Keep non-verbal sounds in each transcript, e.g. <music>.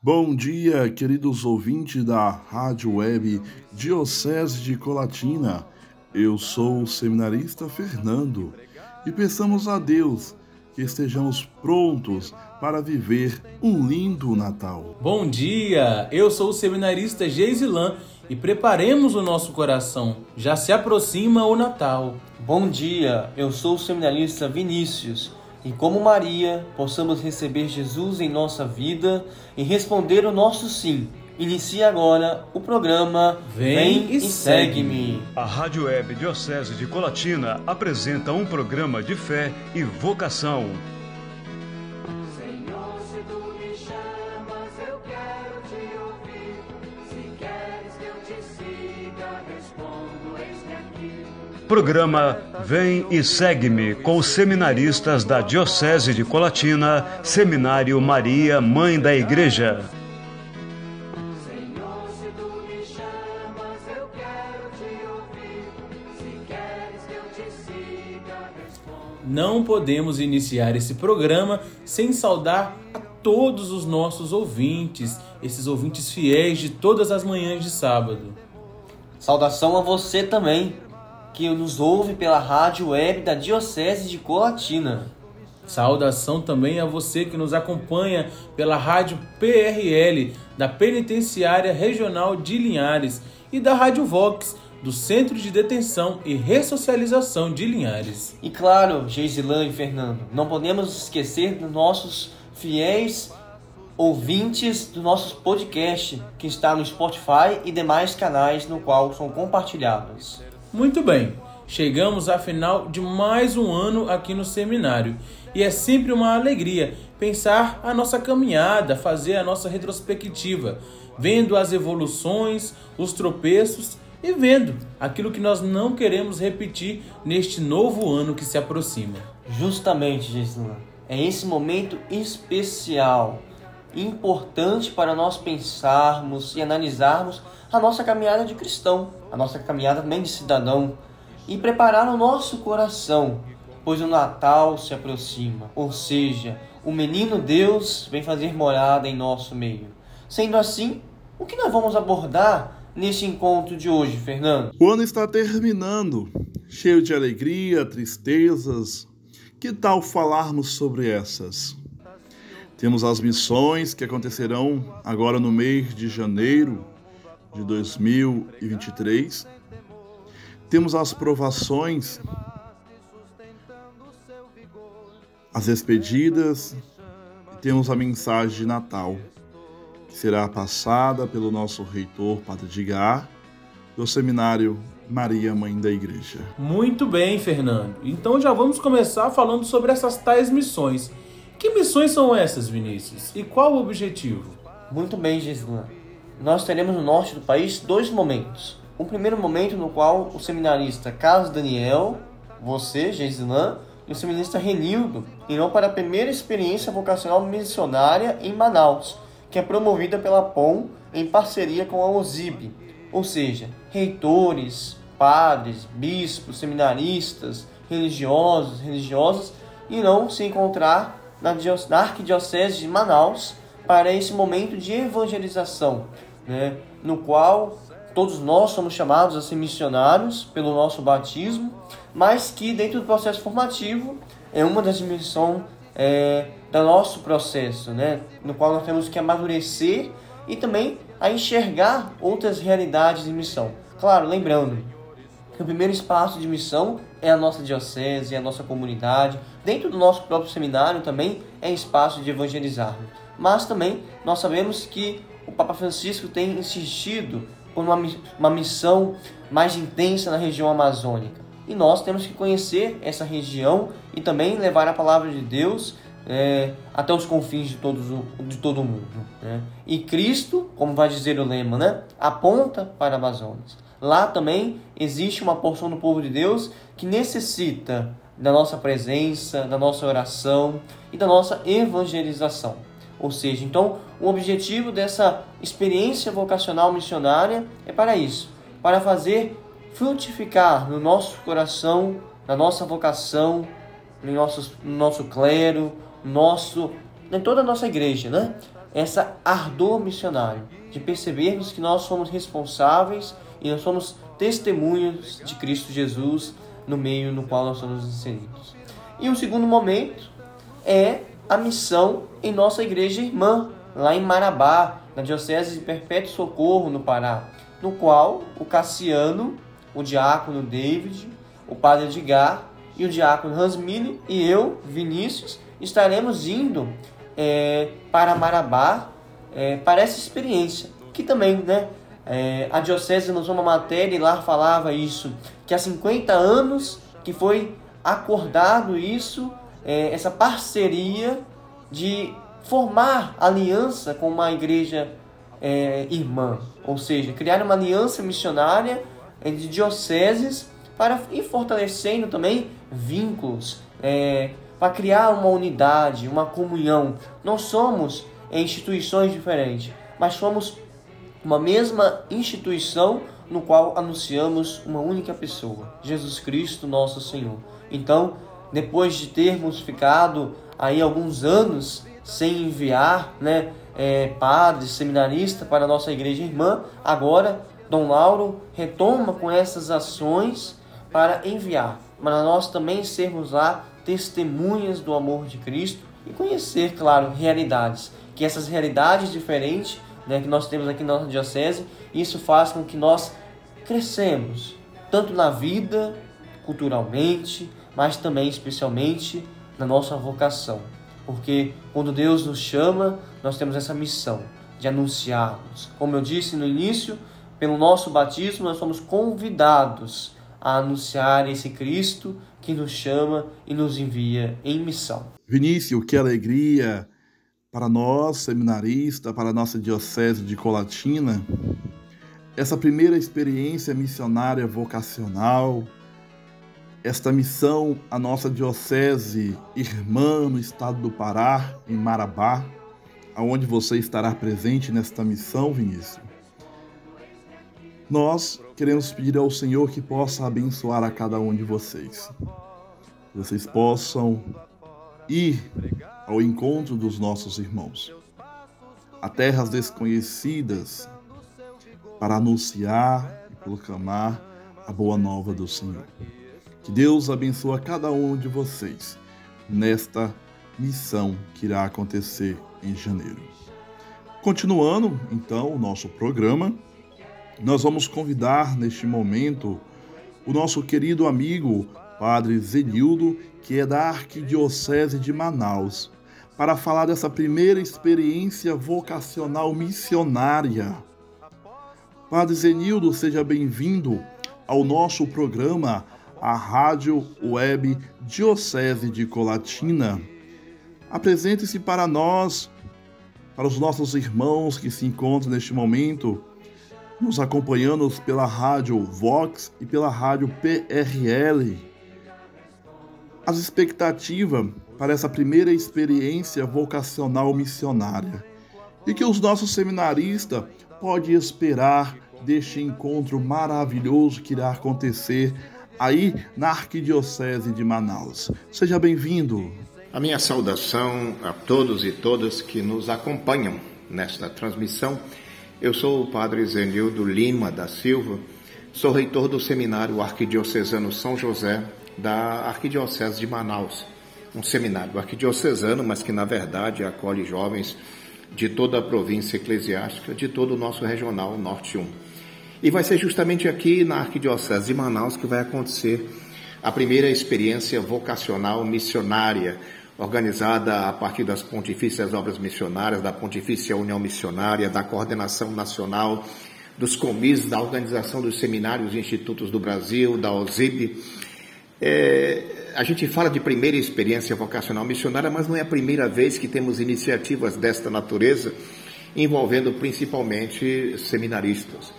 Bom dia, queridos ouvintes da Rádio Web Diocese de Colatina. Eu sou o seminarista Fernando e peçamos a Deus que estejamos prontos para viver um lindo Natal. Bom dia, eu sou o seminarista Geisilan e preparemos o nosso coração. Já se aproxima o Natal. Bom dia, eu sou o seminarista Vinícius e como Maria, possamos receber Jesus em nossa vida e responder o nosso sim. Inicia agora o programa Vem, Vem e Segue-me. A Rádio Web Diocese de Colatina apresenta um programa de fé e vocação Programa Vem e Segue-me com os seminaristas da Diocese de Colatina, Seminário Maria, Mãe da Igreja. Não podemos iniciar esse programa sem saudar a todos os nossos ouvintes, esses ouvintes fiéis de todas as manhãs de sábado. Saudação a você também que nos ouve pela rádio web da Diocese de Colatina. Saudação também a você que nos acompanha pela rádio PRL da Penitenciária Regional de Linhares e da Rádio Vox do Centro de Detenção e Ressocialização de Linhares. E claro, Geisilan e Fernando, não podemos esquecer dos nossos fiéis ouvintes do nosso podcast que está no Spotify e demais canais no qual são compartilhados. Muito bem, chegamos ao final de mais um ano aqui no seminário. E é sempre uma alegria pensar a nossa caminhada, fazer a nossa retrospectiva, vendo as evoluções, os tropeços e vendo aquilo que nós não queremos repetir neste novo ano que se aproxima. Justamente, Jesus, é esse momento especial, importante para nós pensarmos e analisarmos a nossa caminhada de cristão, a nossa caminhada também de cidadão e preparar o nosso coração, pois o Natal se aproxima, ou seja, o menino Deus vem fazer morada em nosso meio. Sendo assim, o que nós vamos abordar neste encontro de hoje, Fernando? O ano está terminando, cheio de alegria, tristezas. Que tal falarmos sobre essas? Temos as missões que acontecerão agora no mês de janeiro, de 2023. Temos as provações, as despedidas temos a mensagem de Natal, que será passada pelo nosso reitor, Padre Digar, do Seminário Maria, Mãe da Igreja. Muito bem, Fernando. Então já vamos começar falando sobre essas tais missões. Que missões são essas, Vinícius? E qual o objetivo? Muito bem, Gislan nós teremos no norte do país dois momentos. Um primeiro momento no qual o seminarista Carlos Daniel, você, Geisilan, e o seminarista Renildo irão para a primeira experiência vocacional missionária em Manaus, que é promovida pela POM em parceria com a OSIB, ou seja, reitores, padres, bispos, seminaristas, religiosos, religiosas irão se encontrar na Arquidiocese de Manaus para esse momento de evangelização, né, no qual todos nós somos chamados a ser missionários pelo nosso batismo, mas que dentro do processo formativo é uma das dimensões é, do nosso processo, né, no qual nós temos que amadurecer e também a enxergar outras realidades de missão. Claro, lembrando que o primeiro espaço de missão é a nossa diocese, é a nossa comunidade. Dentro do nosso próprio seminário também é espaço de evangelizar. Mas também nós sabemos que o Papa Francisco tem insistido por uma, uma missão mais intensa na região amazônica. E nós temos que conhecer essa região e também levar a palavra de Deus é, até os confins de, todos, de todo o mundo. Né? E Cristo, como vai dizer o lema, né, aponta para a Amazônia. Lá também existe uma porção do povo de Deus que necessita da nossa presença, da nossa oração e da nossa evangelização. Ou seja, então o objetivo dessa experiência vocacional missionária é para isso, para fazer frutificar no nosso coração, na nossa vocação, no nosso, no nosso clero, nosso, em toda a nossa igreja, né? essa ardor missionário, de percebermos que nós somos responsáveis e nós somos testemunhas de Cristo Jesus no meio no qual nós somos inseridos. E o segundo momento é a missão em nossa igreja irmã, lá em Marabá, na Diocese de Perpétuo Socorro, no Pará, no qual o Cassiano, o diácono David, o padre Edgar e o diácono Hans Mille e eu, Vinícius, estaremos indo é, para Marabá é, para essa experiência, que também, né, é, a Diocese nos uma matéria e lá falava isso, que há 50 anos que foi acordado isso, é, essa parceria de formar aliança com uma igreja é, irmã, ou seja, criar uma aliança missionária de dioceses para ir fortalecendo também vínculos, é, para criar uma unidade, uma comunhão. Não somos instituições diferentes, mas somos uma mesma instituição no qual anunciamos uma única pessoa, Jesus Cristo, nosso Senhor. Então, depois de termos ficado aí alguns anos sem enviar, né, é, padres, seminaristas para a nossa igreja irmã, agora Dom Lauro retoma com essas ações para enviar, para nós também sermos lá testemunhas do amor de Cristo e conhecer, claro, realidades, que essas realidades diferentes né, que nós temos aqui na nossa diocese, isso faz com que nós crescemos, tanto na vida, culturalmente, mas também especialmente na nossa vocação. Porque quando Deus nos chama, nós temos essa missão de anunciarmos. Como eu disse no início, pelo nosso batismo nós somos convidados a anunciar esse Cristo que nos chama e nos envia em missão. Vinícius, que alegria para nós, seminaristas, para a nossa Diocese de Colatina, essa primeira experiência missionária vocacional, esta missão à nossa Diocese irmã no estado do Pará, em Marabá, aonde você estará presente nesta missão, Vinícius. Nós queremos pedir ao Senhor que possa abençoar a cada um de vocês. Que vocês possam ir ao encontro dos nossos irmãos, a terras desconhecidas, para anunciar e proclamar a boa nova do Senhor. Que Deus abençoe cada um de vocês nesta missão que irá acontecer em janeiro. Continuando, então, o nosso programa, nós vamos convidar neste momento o nosso querido amigo Padre Zenildo, que é da Arquidiocese de Manaus, para falar dessa primeira experiência vocacional missionária. Padre Zenildo, seja bem-vindo ao nosso programa, a Rádio Web Diocese de Colatina. Apresente-se para nós, para os nossos irmãos que se encontram neste momento, nos acompanhando pela Rádio Vox e pela Rádio PRL. As expectativas para essa primeira experiência vocacional missionária e que os nossos seminaristas podem esperar deste encontro maravilhoso que irá acontecer aí na Arquidiocese de Manaus. Seja bem-vindo. A minha saudação a todos e todas que nos acompanham nesta transmissão. Eu sou o Padre Zenildo Lima da Silva, sou reitor do Seminário Arquidiocesano São José da Arquidiocese de Manaus um seminário arquidiocesano, mas que na verdade acolhe jovens de toda a província eclesiástica, de todo o nosso regional Norte 1. E vai ser justamente aqui na Arquidiocese de Manaus que vai acontecer a primeira experiência vocacional missionária, organizada a partir das Pontifícias Obras Missionárias, da Pontifícia União Missionária, da Coordenação Nacional, dos comis, da Organização dos Seminários e Institutos do Brasil, da OSIP. É, a gente fala de primeira experiência vocacional missionária, mas não é a primeira vez que temos iniciativas desta natureza envolvendo principalmente seminaristas.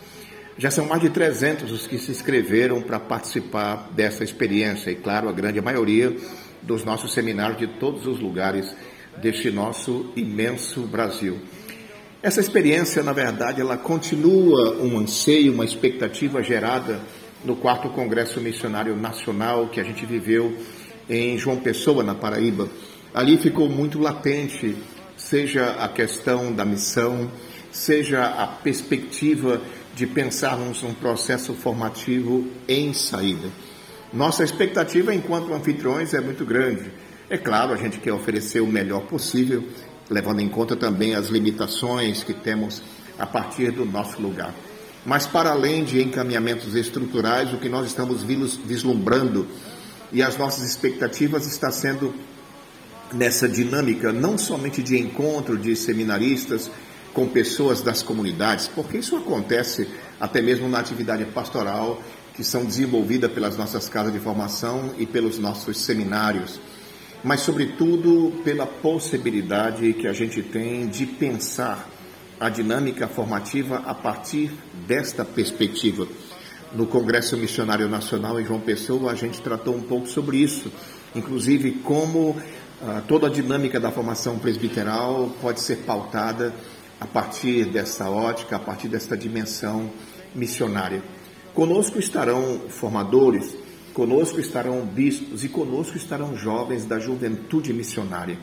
Já são mais de 300 os que se inscreveram para participar dessa experiência, e claro, a grande maioria dos nossos seminários de todos os lugares deste nosso imenso Brasil. Essa experiência, na verdade, ela continua um anseio, uma expectativa gerada no quarto Congresso Missionário Nacional que a gente viveu em João Pessoa, na Paraíba. Ali ficou muito latente seja a questão da missão, seja a perspectiva de pensarmos um processo formativo em saída. Nossa expectativa enquanto anfitriões é muito grande. É claro, a gente quer oferecer o melhor possível, levando em conta também as limitações que temos a partir do nosso lugar. Mas para além de encaminhamentos estruturais, o que nós estamos vislumbrando e as nossas expectativas está sendo nessa dinâmica não somente de encontro de seminaristas com pessoas das comunidades, porque isso acontece até mesmo na atividade pastoral que são desenvolvidas pelas nossas casas de formação e pelos nossos seminários, mas sobretudo pela possibilidade que a gente tem de pensar a dinâmica formativa a partir desta perspectiva. No Congresso Missionário Nacional em João Pessoa, a gente tratou um pouco sobre isso, inclusive como ah, toda a dinâmica da formação presbiteral pode ser pautada a partir dessa ótica, a partir desta dimensão missionária. Conosco estarão formadores, conosco estarão bispos e conosco estarão jovens da juventude missionária.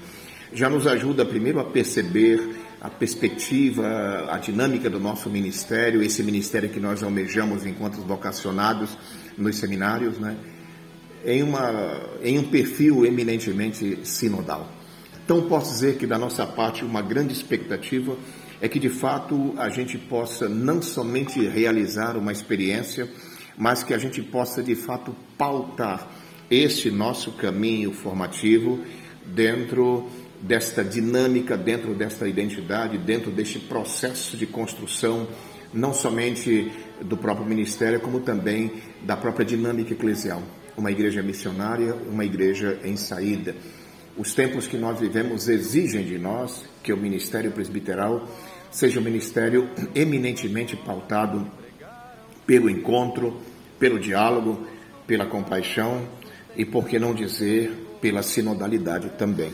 Já nos ajuda primeiro a perceber a perspectiva, a dinâmica do nosso ministério, esse ministério que nós almejamos enquanto vocacionados nos seminários, né? em, uma, em um perfil eminentemente sinodal. Então, posso dizer que da nossa parte, uma grande expectativa é que de fato a gente possa não somente realizar uma experiência, mas que a gente possa de fato pautar esse nosso caminho formativo dentro desta dinâmica, dentro desta identidade, dentro deste processo de construção, não somente do próprio ministério, como também da própria dinâmica eclesial. Uma igreja missionária, uma igreja em saída. Os tempos que nós vivemos exigem de nós que o ministério presbiteral seja um ministério eminentemente pautado pelo encontro, pelo diálogo, pela compaixão e, por que não dizer, pela sinodalidade também.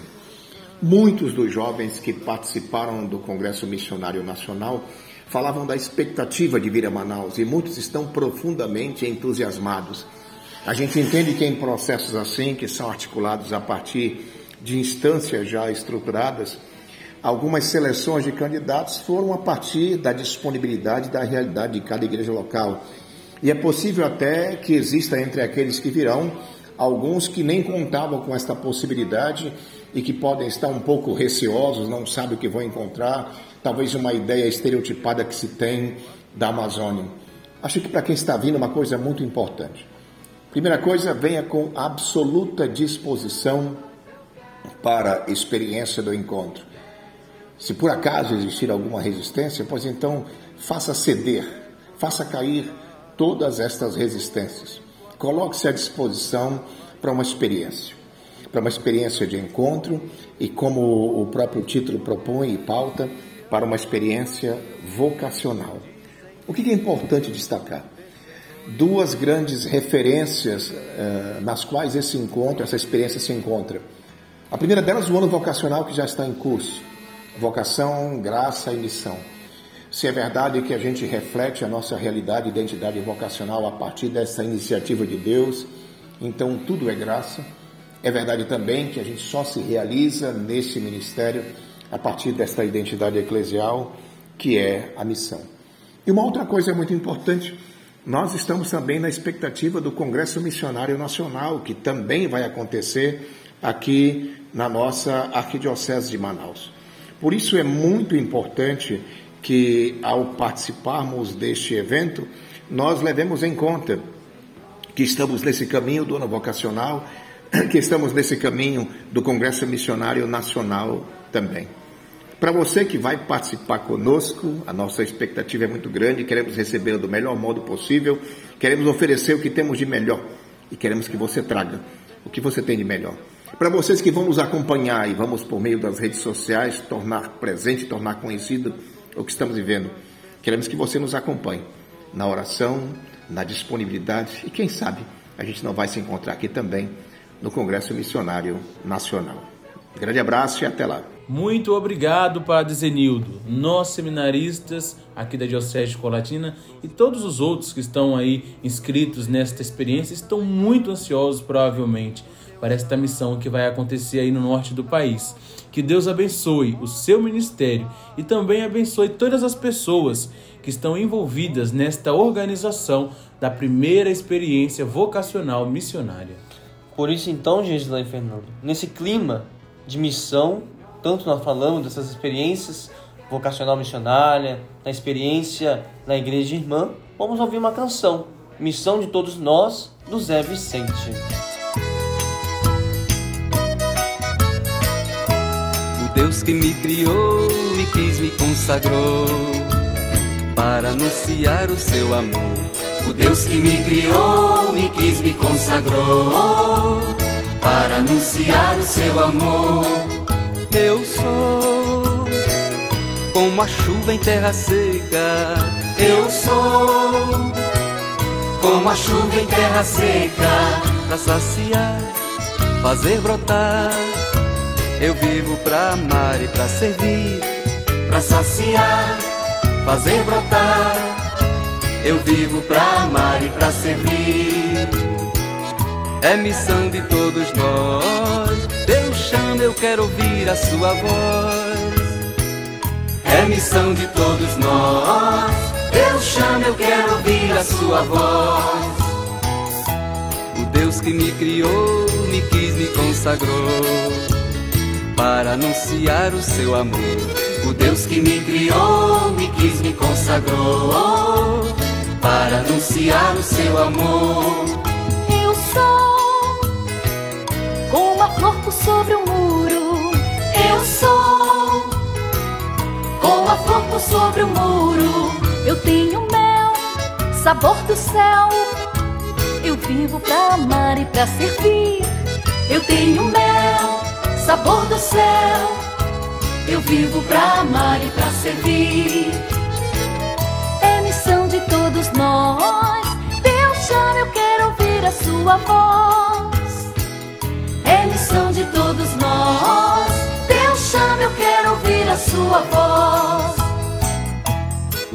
Muitos dos jovens que participaram do Congresso Missionário Nacional falavam da expectativa de vir a Manaus e muitos estão profundamente entusiasmados. A gente entende que em processos assim, que são articulados a partir de instâncias já estruturadas, algumas seleções de candidatos foram a partir da disponibilidade da realidade de cada igreja local. E é possível até que exista entre aqueles que virão alguns que nem contavam com esta possibilidade e que podem estar um pouco receosos, não sabem o que vão encontrar, talvez uma ideia estereotipada que se tem da Amazônia. Acho que para quem está vindo uma coisa muito importante. Primeira coisa, venha com absoluta disposição para a experiência do encontro. Se por acaso existir alguma resistência, pois então faça ceder, faça cair todas estas resistências. Coloque-se à disposição para uma experiência para uma experiência de encontro e, como o próprio título propõe e pauta, para uma experiência vocacional. O que é importante destacar? Duas grandes referências uh, nas quais esse encontro, essa experiência se encontra. A primeira delas, o ano vocacional que já está em curso. Vocação, graça e missão. Se é verdade que a gente reflete a nossa realidade identidade vocacional a partir dessa iniciativa de Deus, então tudo é graça é verdade também que a gente só se realiza nesse ministério a partir desta identidade eclesial que é a missão. E uma outra coisa muito importante, nós estamos também na expectativa do Congresso Missionário Nacional, que também vai acontecer aqui na nossa Arquidiocese de Manaus. Por isso é muito importante que, ao participarmos deste evento, nós levemos em conta que estamos nesse caminho do ano vocacional <clears throat> que estamos nesse caminho do Congresso Missionário Nacional também. Para você que vai participar conosco, a nossa expectativa é muito grande, queremos recebê-lo do melhor modo possível, queremos oferecer o que temos de melhor e queremos que você traga o que você tem de melhor. Para vocês que vão nos acompanhar e vamos por meio das redes sociais tornar presente, tornar conhecido o que estamos vivendo, queremos que você nos acompanhe na oração, na disponibilidade e quem sabe a gente não vai se encontrar aqui também no Congresso Missionário Nacional. Grande abraço e até lá. Muito obrigado, Padre Zenildo. Nós, seminaristas aqui da Diocese de Colatina e todos os outros que estão aí inscritos nesta experiência estão muito ansiosos, provavelmente, para esta missão que vai acontecer aí no norte do país. Que Deus abençoe o seu ministério e também abençoe todas as pessoas que estão envolvidas nesta organização da primeira experiência vocacional missionária. Por isso, então, Gisela e Fernando, nesse clima de missão, tanto nós falamos dessas experiências vocacional missionária, na experiência na igreja irmã, vamos ouvir uma canção, Missão de Todos Nós, do Zé Vicente. Deus que me criou, me quis, me consagrou para anunciar o seu amor. O Deus que me criou, me quis, me consagrou para anunciar o seu amor. Eu sou como a chuva em terra seca. Eu sou como a chuva em terra seca. Pra saciar, fazer brotar. Eu vivo pra amar e pra servir. Pra saciar, fazer brotar. Eu vivo pra amar e pra servir. É missão de todos nós. Deus chama, eu quero ouvir a sua voz. É missão de todos nós. Deus chama, eu quero ouvir a sua voz. O Deus que me criou, me quis, me consagrou para anunciar o seu amor. O Deus que me criou, me quis, me consagrou para anunciar o seu amor. Eu sou como a flor por sobre o muro. Eu sou como a flor por sobre o muro. Eu tenho mel, sabor do céu. Eu vivo pra amar e pra servir. Eu tenho mel, sabor do céu. Eu vivo pra amar e pra servir. É missão de todos nós. Deus chama, eu quero ouvir a sua voz. É missão de todos nós. Deus chama, eu quero ouvir a sua voz.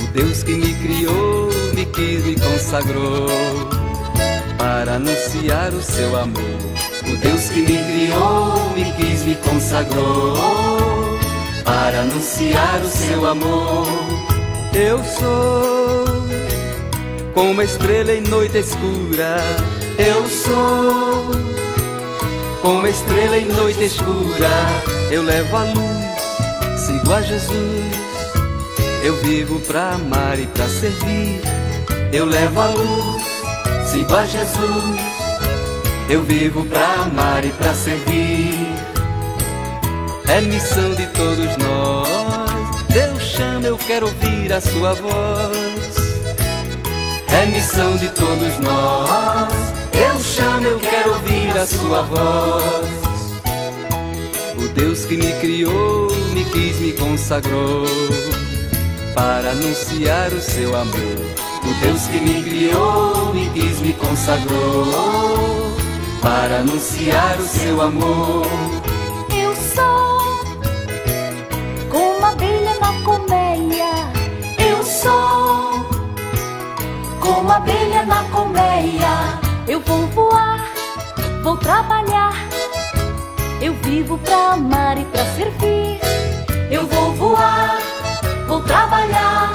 O Deus que me criou, me quis, me consagrou para anunciar o seu amor. O Deus que me criou, me quis, me consagrou para anunciar o seu amor. Eu sou como uma estrela em noite escura. Eu sou como uma estrela em noite escura. Eu levo a luz, sigo a Jesus. Eu vivo pra amar e pra servir. Eu levo a luz, sigo a Jesus. Eu vivo pra amar e pra servir. É missão de todos nós. Deus chama, eu quero ouvir a sua voz. É missão de todos nós. Deus chama, eu quero ouvir a sua voz. O Deus que me criou, me quis, me consagrou para anunciar o seu amor. O Deus que me criou, me quis, me consagrou para anunciar o seu amor. Eu sou como a abelha na colmeia. Eu sou como a abelha na colmeia. Eu vou voar, vou trabalhar. Eu vivo pra amar e pra servir. Eu vou voar, vou trabalhar.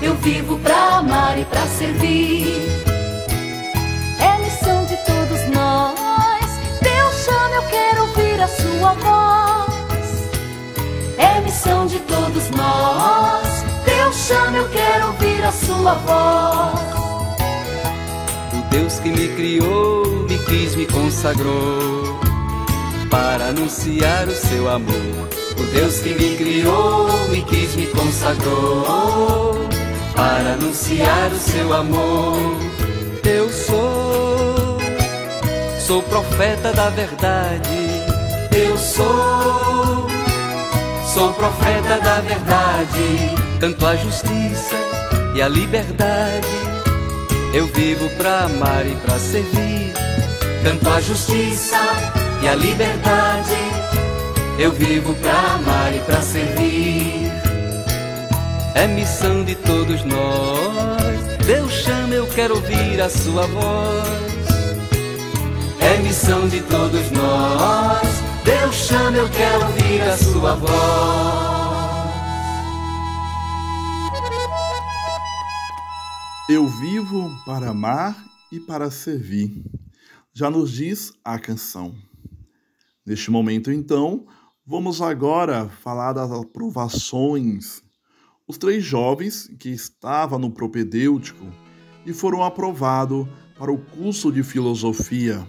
Eu vivo pra amar e pra servir. É missão de todos nós. Deus chama, eu quero ouvir a sua voz. É missão de todos nós. Deus chama, eu quero ouvir a sua voz. O Deus que me criou, me quis, me consagrou para anunciar o seu amor. O Deus que me criou, me quis, me consagrou para anunciar o seu amor. Eu sou, sou profeta da verdade. Eu sou, sou profeta da verdade. Tanto a justiça e a liberdade. Eu vivo pra amar e pra servir. Tanto a justiça e a liberdade. Eu vivo pra amar e pra servir. É missão de todos nós. Deus chama, eu quero ouvir a sua voz. É missão de todos nós. Deus chama, eu quero ouvir a sua voz. Eu vivo para amar e para servir. Já nos diz a canção. Neste momento, então, vamos agora falar das aprovações. Os três jovens que estavam no propedêutico e foram aprovados para o curso de filosofia.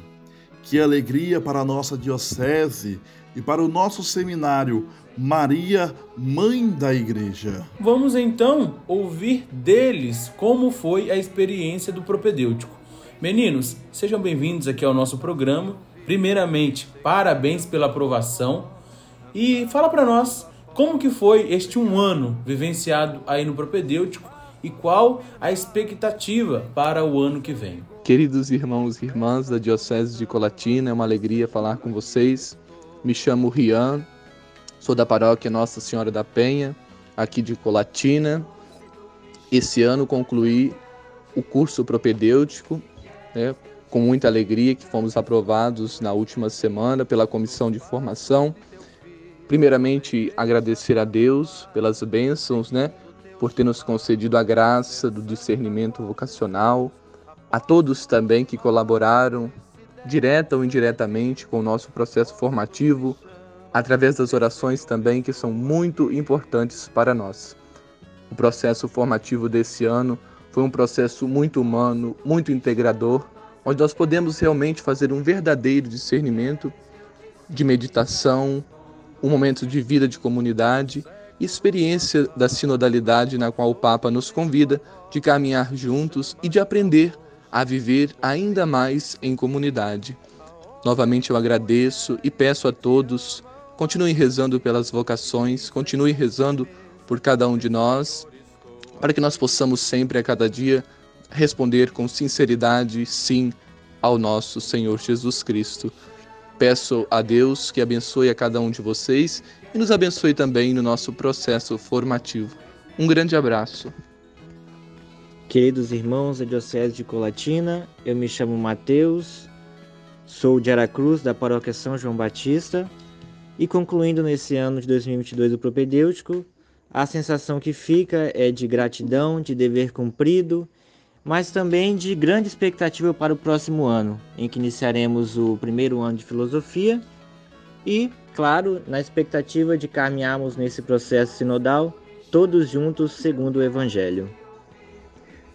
Que alegria para a nossa diocese e para o nosso seminário Maria, Mãe da Igreja. Vamos então ouvir deles como foi a experiência do propedêutico. Meninos, sejam bem-vindos aqui ao nosso programa. Primeiramente, parabéns pela aprovação e fala para nós como que foi este um ano vivenciado aí no propedêutico e qual a expectativa para o ano que vem. Queridos irmãos e irmãs da Diocese de Colatina, é uma alegria falar com vocês. Me chamo Rian, Sou da paróquia Nossa Senhora da Penha, aqui de Colatina. Esse ano concluí o curso propedêutico, né, com muita alegria que fomos aprovados na última semana pela comissão de formação. Primeiramente, agradecer a Deus pelas bênçãos, né, por ter nos concedido a graça do discernimento vocacional, a todos também que colaboraram direta ou indiretamente com o nosso processo formativo, através das orações também, que são muito importantes para nós. O processo formativo desse ano foi um processo muito humano, muito integrador, onde nós podemos realmente fazer um verdadeiro discernimento de meditação, um momento de vida de comunidade experiência da sinodalidade na qual o Papa nos convida de caminhar juntos e de aprender a viver ainda mais em comunidade. Novamente eu agradeço e peço a todos Continue rezando pelas vocações, continue rezando por cada um de nós, para que nós possamos sempre, a cada dia, responder com sinceridade sim ao nosso Senhor Jesus Cristo. Peço a Deus que abençoe a cada um de vocês e nos abençoe também no nosso processo formativo. Um grande abraço. Queridos irmãos da Diocese de Colatina, eu me chamo Mateus, sou de Aracruz, da Paróquia São João Batista, e concluindo nesse ano de 2022 o propedêutico, a sensação que fica é de gratidão, de dever cumprido, mas também de grande expectativa para o próximo ano, em que iniciaremos o primeiro ano de filosofia e, claro, na expectativa de caminharmos nesse processo sinodal todos juntos segundo o Evangelho.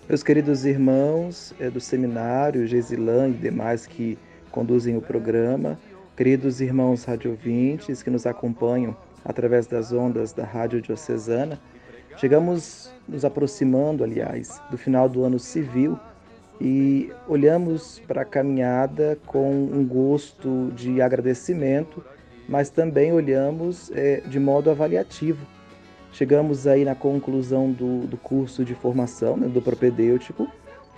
Meus queridos irmãos é, do seminário, Gesilã e demais que conduzem o programa, Queridos irmãos radiovintes que nos acompanham através das ondas da Rádio Diocesana, chegamos nos aproximando, aliás, do final do ano civil e olhamos para a caminhada com um gosto de agradecimento, mas também olhamos é, de modo avaliativo. Chegamos aí na conclusão do, do curso de formação né, do propedêutico,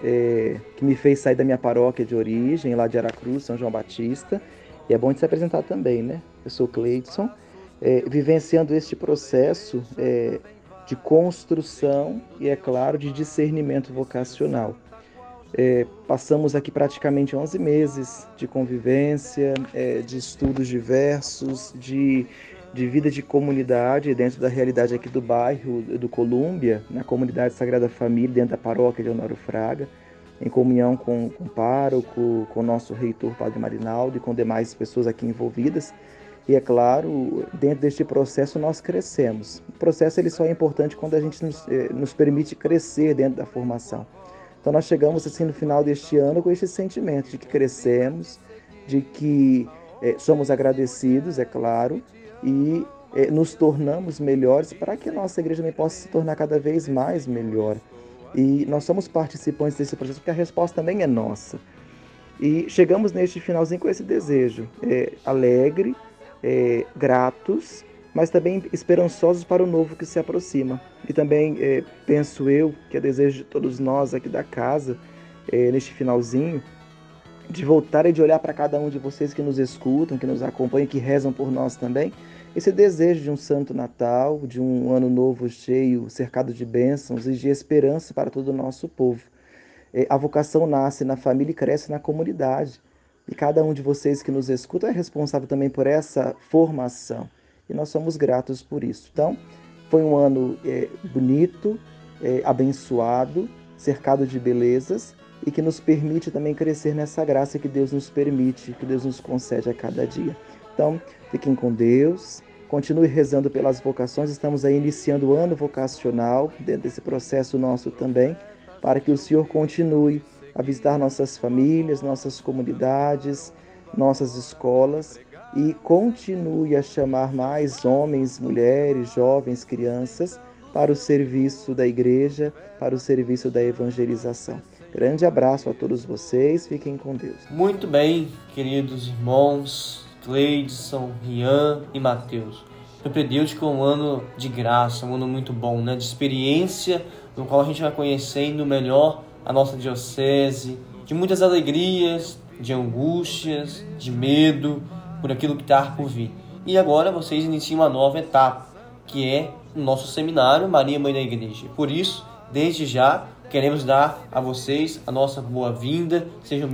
é, que me fez sair da minha paróquia de origem, lá de Aracruz, São João Batista, e é bom de se apresentar também, né? Eu sou Cleidson, é, vivenciando este processo é, de construção e, é claro, de discernimento vocacional. É, passamos aqui praticamente 11 meses de convivência, é, de estudos diversos, de, de vida de comunidade dentro da realidade aqui do bairro do Colúmbia, na comunidade Sagrada Família, dentro da paróquia de Honório Fraga em comunhão com, com o pároco, com o nosso reitor, Padre Marinaldo, e com demais pessoas aqui envolvidas. E é claro, dentro deste processo nós crescemos. O processo ele só é importante quando a gente nos, eh, nos permite crescer dentro da formação. Então nós chegamos assim no final deste ano com esse sentimento de que crescemos, de que eh, somos agradecidos, é claro, e eh, nos tornamos melhores para que a nossa igreja também possa se tornar cada vez mais melhor. E nós somos participantes desse processo porque a resposta também é nossa. E chegamos neste finalzinho com esse desejo, é, alegre, é, gratos, mas também esperançosos para o novo que se aproxima. E também é, penso eu que é desejo de todos nós aqui da casa, é, neste finalzinho, de voltar e de olhar para cada um de vocês que nos escutam, que nos acompanham, que rezam por nós também, esse desejo de um santo Natal, de um ano novo cheio, cercado de bênçãos e de esperança para todo o nosso povo. É, a vocação nasce na família e cresce na comunidade. E cada um de vocês que nos escuta é responsável também por essa formação. E nós somos gratos por isso. Então, foi um ano é, bonito, é, abençoado, cercado de belezas e que nos permite também crescer nessa graça que Deus nos permite, que Deus nos concede a cada dia. Então, fiquem com Deus, continue rezando pelas vocações. Estamos aí iniciando o ano vocacional, dentro desse processo nosso também, para que o Senhor continue a visitar nossas famílias, nossas comunidades, nossas escolas e continue a chamar mais homens, mulheres, jovens, crianças para o serviço da igreja, para o serviço da evangelização. Grande abraço a todos vocês, fiquem com Deus. Muito bem, queridos irmãos, Cleidson, Rian e Mateus. Eu Deus que é um ano de graça, um ano muito bom, né? de experiência, no qual a gente vai conhecendo melhor a nossa diocese, de muitas alegrias, de angústias, de medo, por aquilo que está por vir. E agora vocês iniciam uma nova etapa, que é o nosso seminário Maria Mãe da Igreja. Por isso, desde já, queremos dar a vocês a nossa boa-vinda, sejam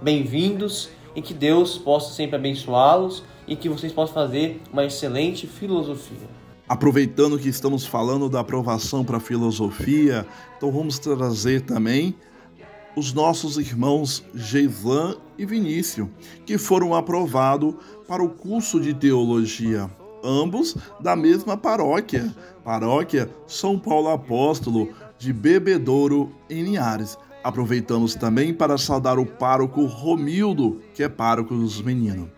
bem-vindos e que Deus possa sempre abençoá-los e que vocês possam fazer uma excelente filosofia. Aproveitando que estamos falando da aprovação para filosofia, então vamos trazer também os nossos irmãos Geislan e Vinícius, que foram aprovados para o curso de teologia, ambos da mesma paróquia, paróquia São Paulo Apóstolo de Bebedouro, em Linhares. Aproveitamos também para saudar o pároco Romildo, que é pároco dos meninos.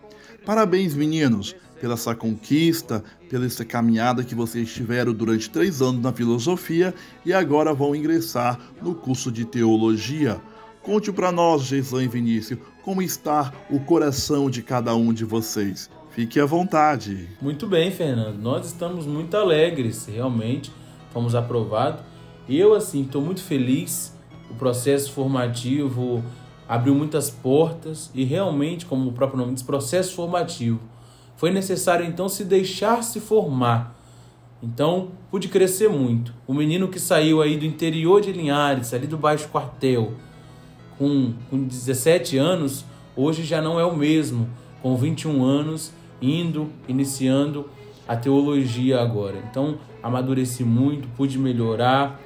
Parabéns, meninos, pela essa conquista, pela essa caminhada que vocês tiveram durante três anos na filosofia e agora vão ingressar no curso de teologia. Conte para nós, Geislan e Vinícius, como está o coração de cada um de vocês. Fique à vontade. Muito bem, Fernando. Nós estamos muito alegres, realmente. Fomos aprovados. Eu, assim, estou muito feliz o processo formativo abriu muitas portas e realmente, como o próprio nome diz, processo formativo. Foi necessário então se deixar se formar. Então, pude crescer muito. O menino que saiu aí do interior de Linhares, ali do Baixo Quartel, com, com 17 anos, hoje já não é o mesmo, com 21 anos, indo, iniciando a teologia agora. Então, amadureci muito, pude melhorar,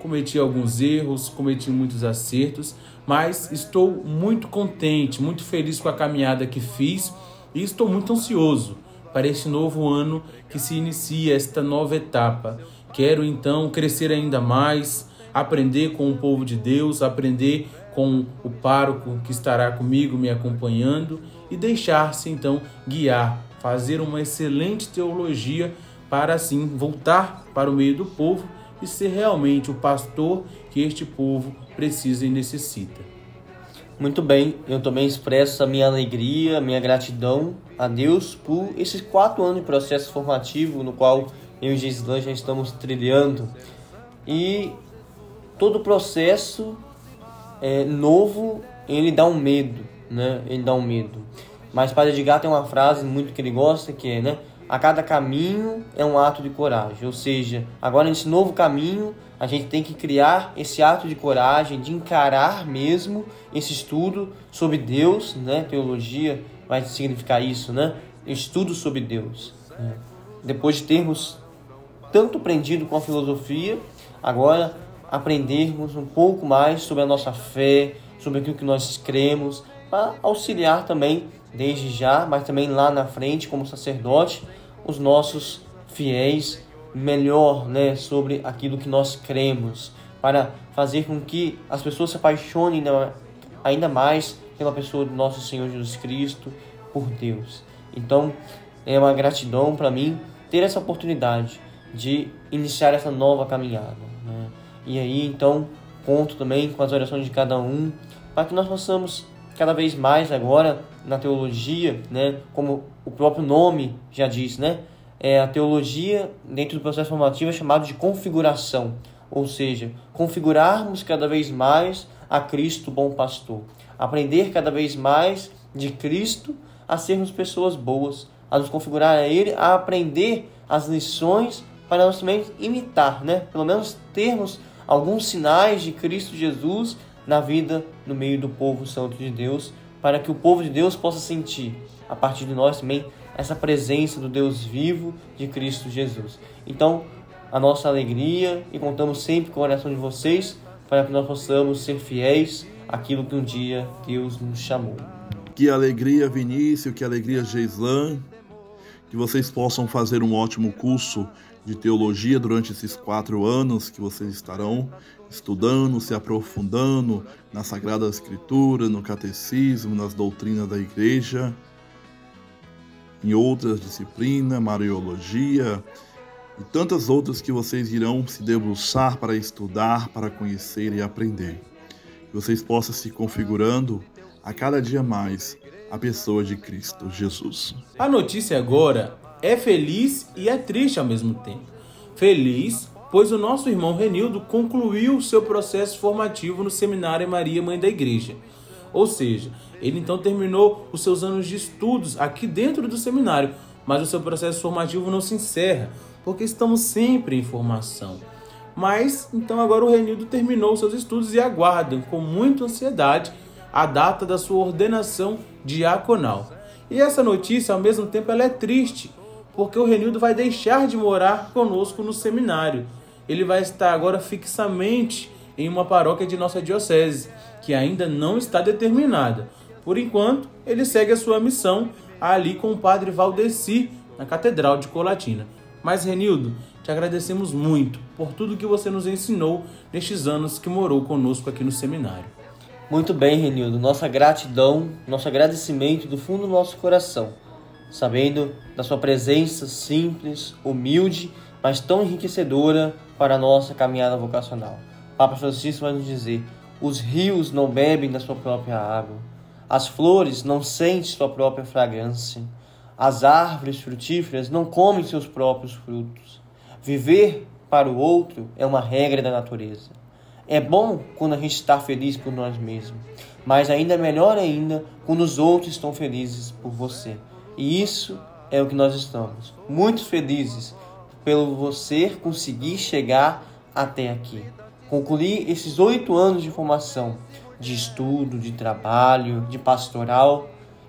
cometi alguns erros, cometi muitos acertos, mas estou muito contente, muito feliz com a caminhada que fiz e estou muito ansioso para este novo ano que se inicia, esta nova etapa. Quero então crescer ainda mais, aprender com o povo de Deus, aprender com o pároco que estará comigo me acompanhando e deixar-se então guiar, fazer uma excelente teologia para assim voltar para o meio do povo e ser realmente o pastor que este povo precisa e necessita. Muito bem, eu também expresso a minha alegria, a minha gratidão a Deus por esses quatro anos de processo formativo no qual eu e Gislan já estamos trilhando. E todo processo é, novo, ele dá um medo, né? Ele dá um medo. Mas Padre Edgar tem uma frase muito que ele gosta, que é, né? A cada caminho é um ato de coragem. Ou seja, agora nesse novo caminho, a gente tem que criar esse ato de coragem, de encarar mesmo esse estudo sobre Deus, né? Teologia vai significar isso, né? Estudo sobre Deus. Né? Depois de termos tanto aprendido com a filosofia, agora aprendermos um pouco mais sobre a nossa fé, sobre aquilo que nós cremos, para auxiliar também, desde já, mas também lá na frente, como sacerdote, os nossos fiéis melhor né, sobre aquilo que nós cremos, para fazer com que as pessoas se apaixonem ainda mais pela pessoa do nosso Senhor Jesus Cristo, por Deus. Então, é uma gratidão para mim ter essa oportunidade de iniciar essa nova caminhada. Né? E aí, então, conto também com as orações de cada um, para que nós possamos cada vez mais agora na teologia, né, como o próprio nome já diz, né, é a teologia dentro do processo formativo é chamado de configuração, ou seja, configurarmos cada vez mais a Cristo bom pastor, aprender cada vez mais de Cristo a sermos pessoas boas, a nos configurar a Ele, a aprender as lições para nós também imitar, né? Pelo menos termos alguns sinais de Cristo Jesus na vida no meio do povo santo de Deus, para que o povo de Deus possa sentir a partir de nós também essa presença do Deus vivo de Cristo Jesus. Então, a nossa alegria e contamos sempre com a oração de vocês para que nós possamos ser fiéis àquilo que um dia Deus nos chamou. Que alegria, Vinícius, que alegria, Geislan, que vocês possam fazer um ótimo curso de teologia durante esses quatro anos que vocês estarão estudando, se aprofundando na Sagrada Escritura, no catecismo, nas doutrinas da igreja, em outras disciplinas, Mariologia e tantas outras que vocês irão se debruçar para estudar, para conhecer e aprender. Que vocês possam se configurando a cada dia mais a pessoa de Cristo Jesus. A notícia agora é feliz e é triste ao mesmo tempo. Feliz, pois o nosso irmão Renildo concluiu seu processo formativo no Seminário Maria Mãe da Igreja. Ou seja, ele então terminou os seus anos de estudos aqui dentro do seminário, mas o seu processo formativo não se encerra, porque estamos sempre em formação. Mas então agora o Renildo terminou seus estudos e aguarda com muita ansiedade a data da sua ordenação diaconal. E essa notícia, ao mesmo tempo, ela é triste, porque o Renildo vai deixar de morar conosco no seminário. Ele vai estar agora fixamente em uma paróquia de nossa diocese, que ainda não está determinada. Por enquanto, ele segue a sua missão ali com o padre Valdeci, na Catedral de Colatina. Mas, Renildo, te agradecemos muito por tudo que você nos ensinou nestes anos que morou conosco aqui no seminário. Muito bem, Renildo. Nossa gratidão, nosso agradecimento do fundo do nosso coração sabendo da sua presença simples, humilde, mas tão enriquecedora para a nossa caminhada vocacional. Papa Francisco vai nos dizer: os rios não bebem da sua própria água, as flores não sentem sua própria fragrância, as árvores frutíferas não comem seus próprios frutos. Viver para o outro é uma regra da natureza. É bom quando a gente está feliz por nós mesmos, mas ainda melhor ainda quando os outros estão felizes por você. E isso é o que nós estamos. Muito felizes pelo você conseguir chegar até aqui. Concluir esses oito anos de formação, de estudo, de trabalho, de pastoral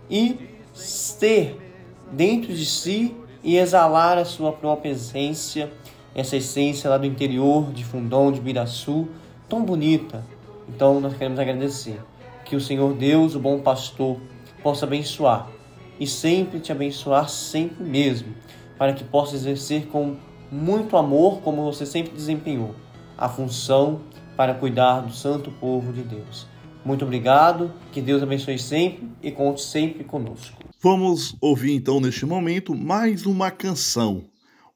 e ter dentro de si e exalar a sua própria essência, essa essência lá do interior de Fundão, de Biraçu, tão bonita. Então nós queremos agradecer. Que o Senhor Deus, o bom pastor, possa abençoar e sempre te abençoar, sempre mesmo, para que possa exercer com muito amor, como você sempre desempenhou, a função para cuidar do santo povo de Deus. Muito obrigado, que Deus abençoe sempre e conte sempre conosco. Vamos ouvir então neste momento mais uma canção,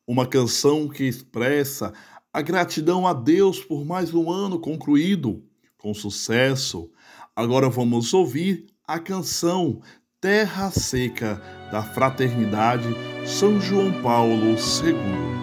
uma canção que expressa a gratidão a Deus por mais um ano concluído com sucesso. Agora vamos ouvir a canção Terra Seca da Fraternidade São João Paulo II.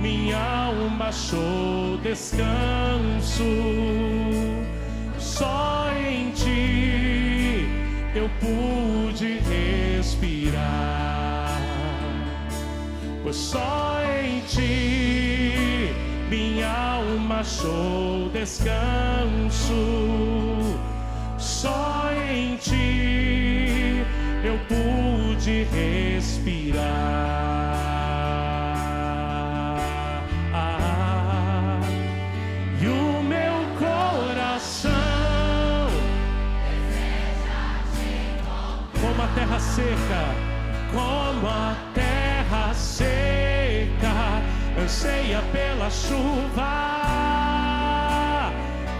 minha alma achou descanso. Só em ti eu pude respirar, pois só em ti minha alma achou descanso. Só em ti eu pude respirar. seca, como a terra seca, anseia pela chuva,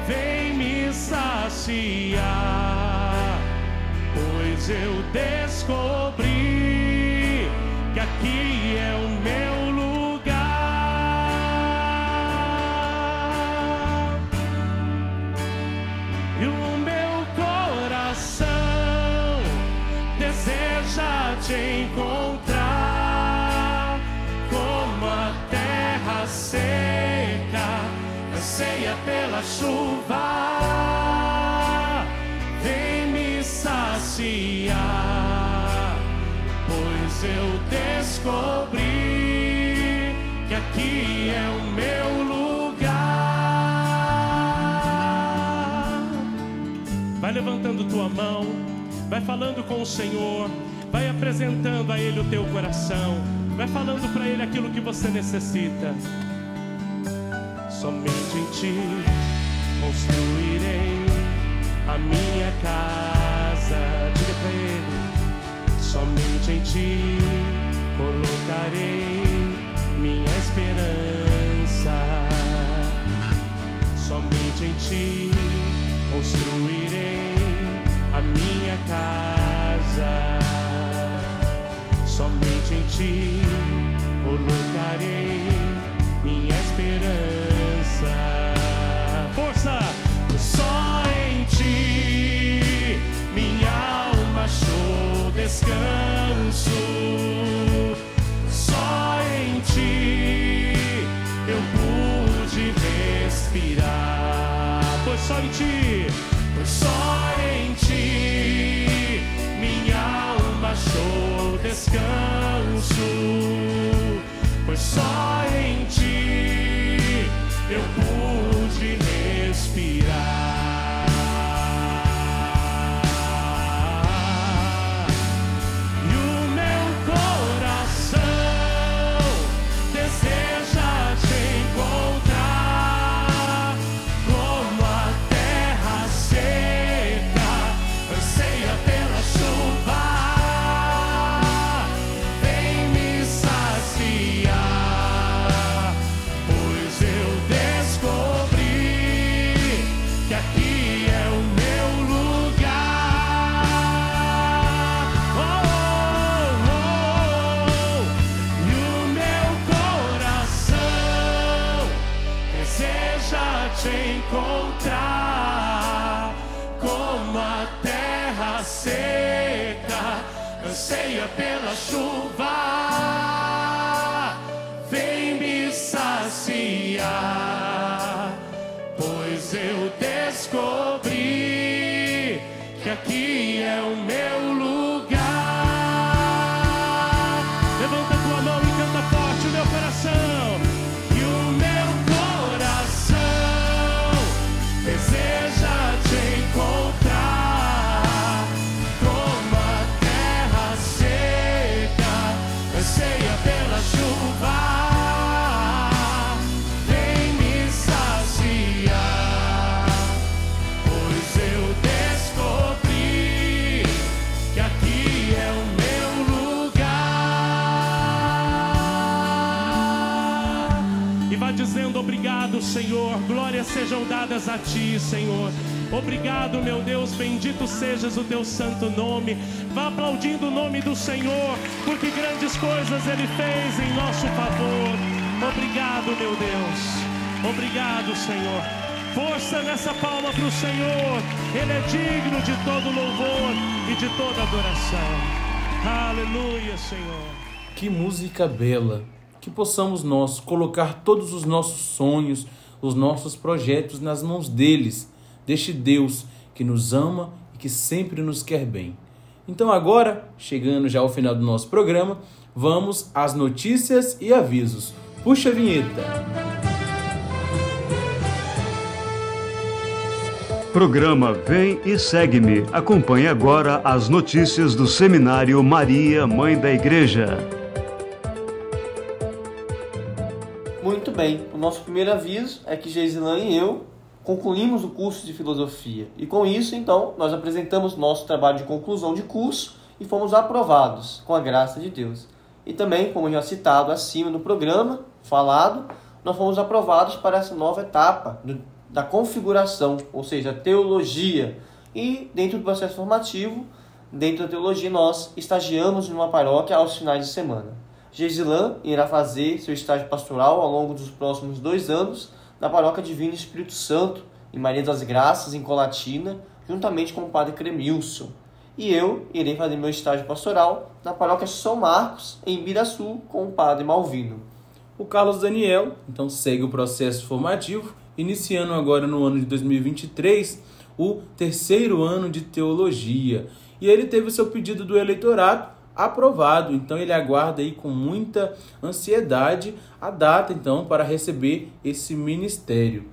vem me saciar, pois eu descobri. Com o Senhor, vai apresentando a Ele o teu coração, vai falando para Ele aquilo que você necessita. Somente em Ti construirei a minha casa. Diga para Ele, somente em Ti colocarei minha esperança. Somente em Ti construirei a minha casa. Somente em Ti colocarei minha esperança. Descanso. Pois só em Ti descobri Senhor. Glórias sejam dadas a ti, Senhor. Obrigado, meu Deus, bendito sejas o teu santo nome. Vá aplaudindo o nome do Senhor, porque grandes coisas ele fez em nosso favor. Obrigado, meu Deus. Obrigado, Senhor. Força nessa palma para o Senhor. Ele é digno de todo louvor e de toda adoração. Aleluia, Senhor. Que música bela! Que possamos nós colocar todos os nossos sonhos, os nossos projetos nas mãos deles, deste Deus que nos ama e que sempre nos quer bem. Então, agora, chegando já ao final do nosso programa, vamos às notícias e avisos. Puxa a vinheta! Programa Vem e Segue-me. Acompanhe agora as notícias do Seminário Maria, Mãe da Igreja. Muito bem, nosso primeiro aviso é que Geisilan e eu concluímos o curso de filosofia. E com isso, então, nós apresentamos nosso trabalho de conclusão de curso e fomos aprovados, com a graça de Deus. E também, como já citado acima no programa, falado, nós fomos aprovados para essa nova etapa do, da configuração, ou seja, teologia. E dentro do processo formativo, dentro da teologia, nós estagiamos numa paróquia aos finais de semana. Geisilã irá fazer seu estágio pastoral ao longo dos próximos dois anos na paróquia Divino Espírito Santo, em Maria das Graças, em Colatina, juntamente com o padre Cremilson. E eu irei fazer meu estágio pastoral na paróquia São Marcos, em Biraçu, com o padre Malvino. O Carlos Daniel, então, segue o processo formativo, iniciando agora no ano de 2023 o terceiro ano de teologia. E ele teve o seu pedido do eleitorado aprovado. Então ele aguarda aí com muita ansiedade a data então para receber esse ministério.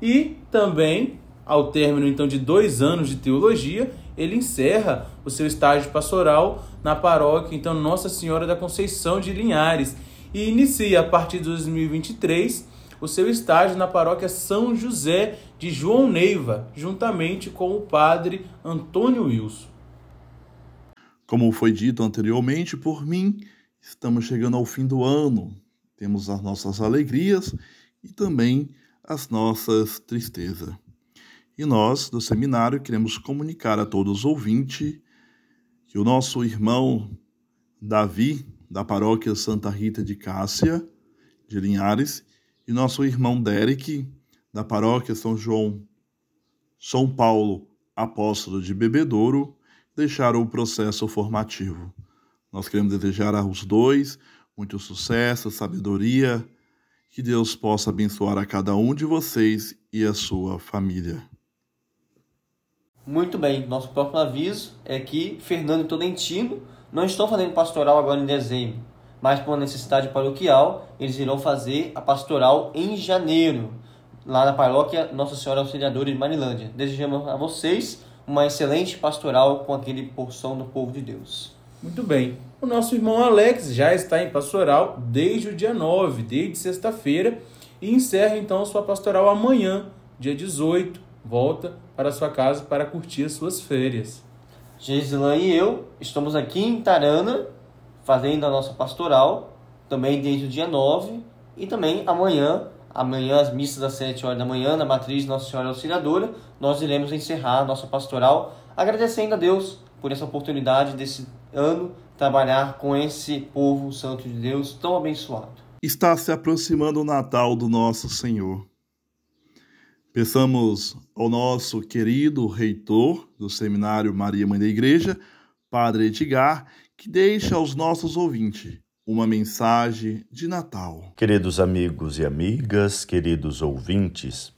E também, ao término então de dois anos de teologia, ele encerra o seu estágio pastoral na paróquia então Nossa Senhora da Conceição de Linhares e inicia a partir de 2023 o seu estágio na paróquia São José de João Neiva, juntamente com o padre Antônio Wilson. Como foi dito anteriormente por mim, estamos chegando ao fim do ano. Temos as nossas alegrias e também as nossas tristezas. E nós, do seminário, queremos comunicar a todos os ouvintes que o nosso irmão Davi, da paróquia Santa Rita de Cássia, de Linhares, e nosso irmão Derek, da paróquia São João, São Paulo, apóstolo de Bebedouro, deixaram o processo formativo. Nós queremos desejar aos dois muito sucesso, sabedoria, que Deus possa abençoar a cada um de vocês e a sua família. Muito bem, nosso próximo aviso é que Fernando e Tolentino não estão fazendo pastoral agora em dezembro, mas por necessidade paroquial, eles irão fazer a pastoral em janeiro, lá na paróquia Nossa Senhora Auxiliadora de Marilândia. Desejamos a vocês uma excelente pastoral com aquele porção do povo de Deus. Muito bem. O nosso irmão Alex já está em pastoral desde o dia 9, desde sexta-feira, e encerra então sua pastoral amanhã, dia 18. Volta para sua casa para curtir as suas férias. Geislan e eu estamos aqui em Tarana, fazendo a nossa pastoral, também desde o dia 9, e também amanhã Amanhã, as missas às 7 horas da manhã, na Matriz Nossa Senhora Auxiliadora, nós iremos encerrar a nossa pastoral, agradecendo a Deus por essa oportunidade desse ano trabalhar com esse povo santo de Deus tão abençoado. Está se aproximando o Natal do nosso Senhor. Peçamos ao nosso querido reitor do Seminário Maria Mãe da Igreja, Padre Edgar, que deixe aos nossos ouvintes uma mensagem de Natal. Queridos amigos e amigas, queridos ouvintes,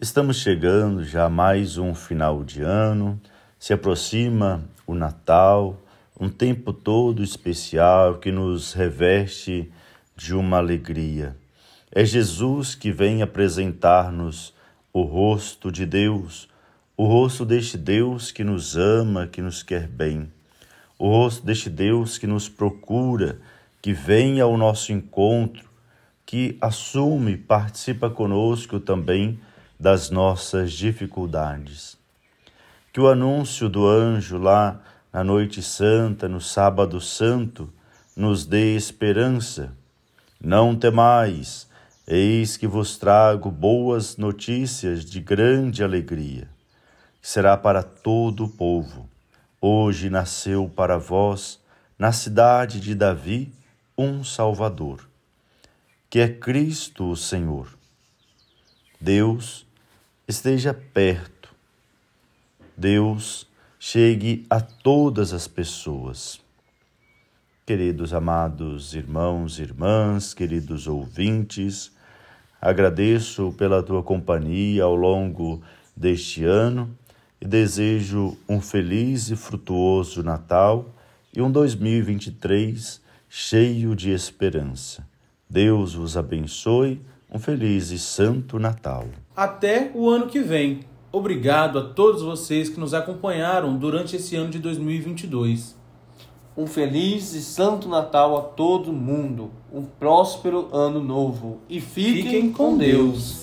estamos chegando já a mais um final de ano, se aproxima o Natal, um tempo todo especial que nos reveste de uma alegria. É Jesus que vem apresentar-nos o rosto de Deus, o rosto deste Deus que nos ama, que nos quer bem, o rosto deste Deus que nos procura que vem ao nosso encontro, que assume participa conosco também das nossas dificuldades. Que o anúncio do anjo lá na Noite Santa, no Sábado Santo, nos dê esperança. Não temais, eis que vos trago boas notícias de grande alegria, será para todo o povo. Hoje nasceu para vós, na cidade de Davi, um Salvador, que é Cristo o Senhor. Deus esteja perto. Deus chegue a todas as pessoas. Queridos amados irmãos e irmãs, queridos ouvintes, agradeço pela tua companhia ao longo deste ano e desejo um feliz e frutuoso Natal e um 2023 cheio de esperança. Deus vos abençoe. Um feliz e santo Natal. Até o ano que vem. Obrigado a todos vocês que nos acompanharam durante esse ano de 2022. Um feliz e santo Natal a todo mundo. Um próspero ano novo. E fiquem, fiquem com Deus.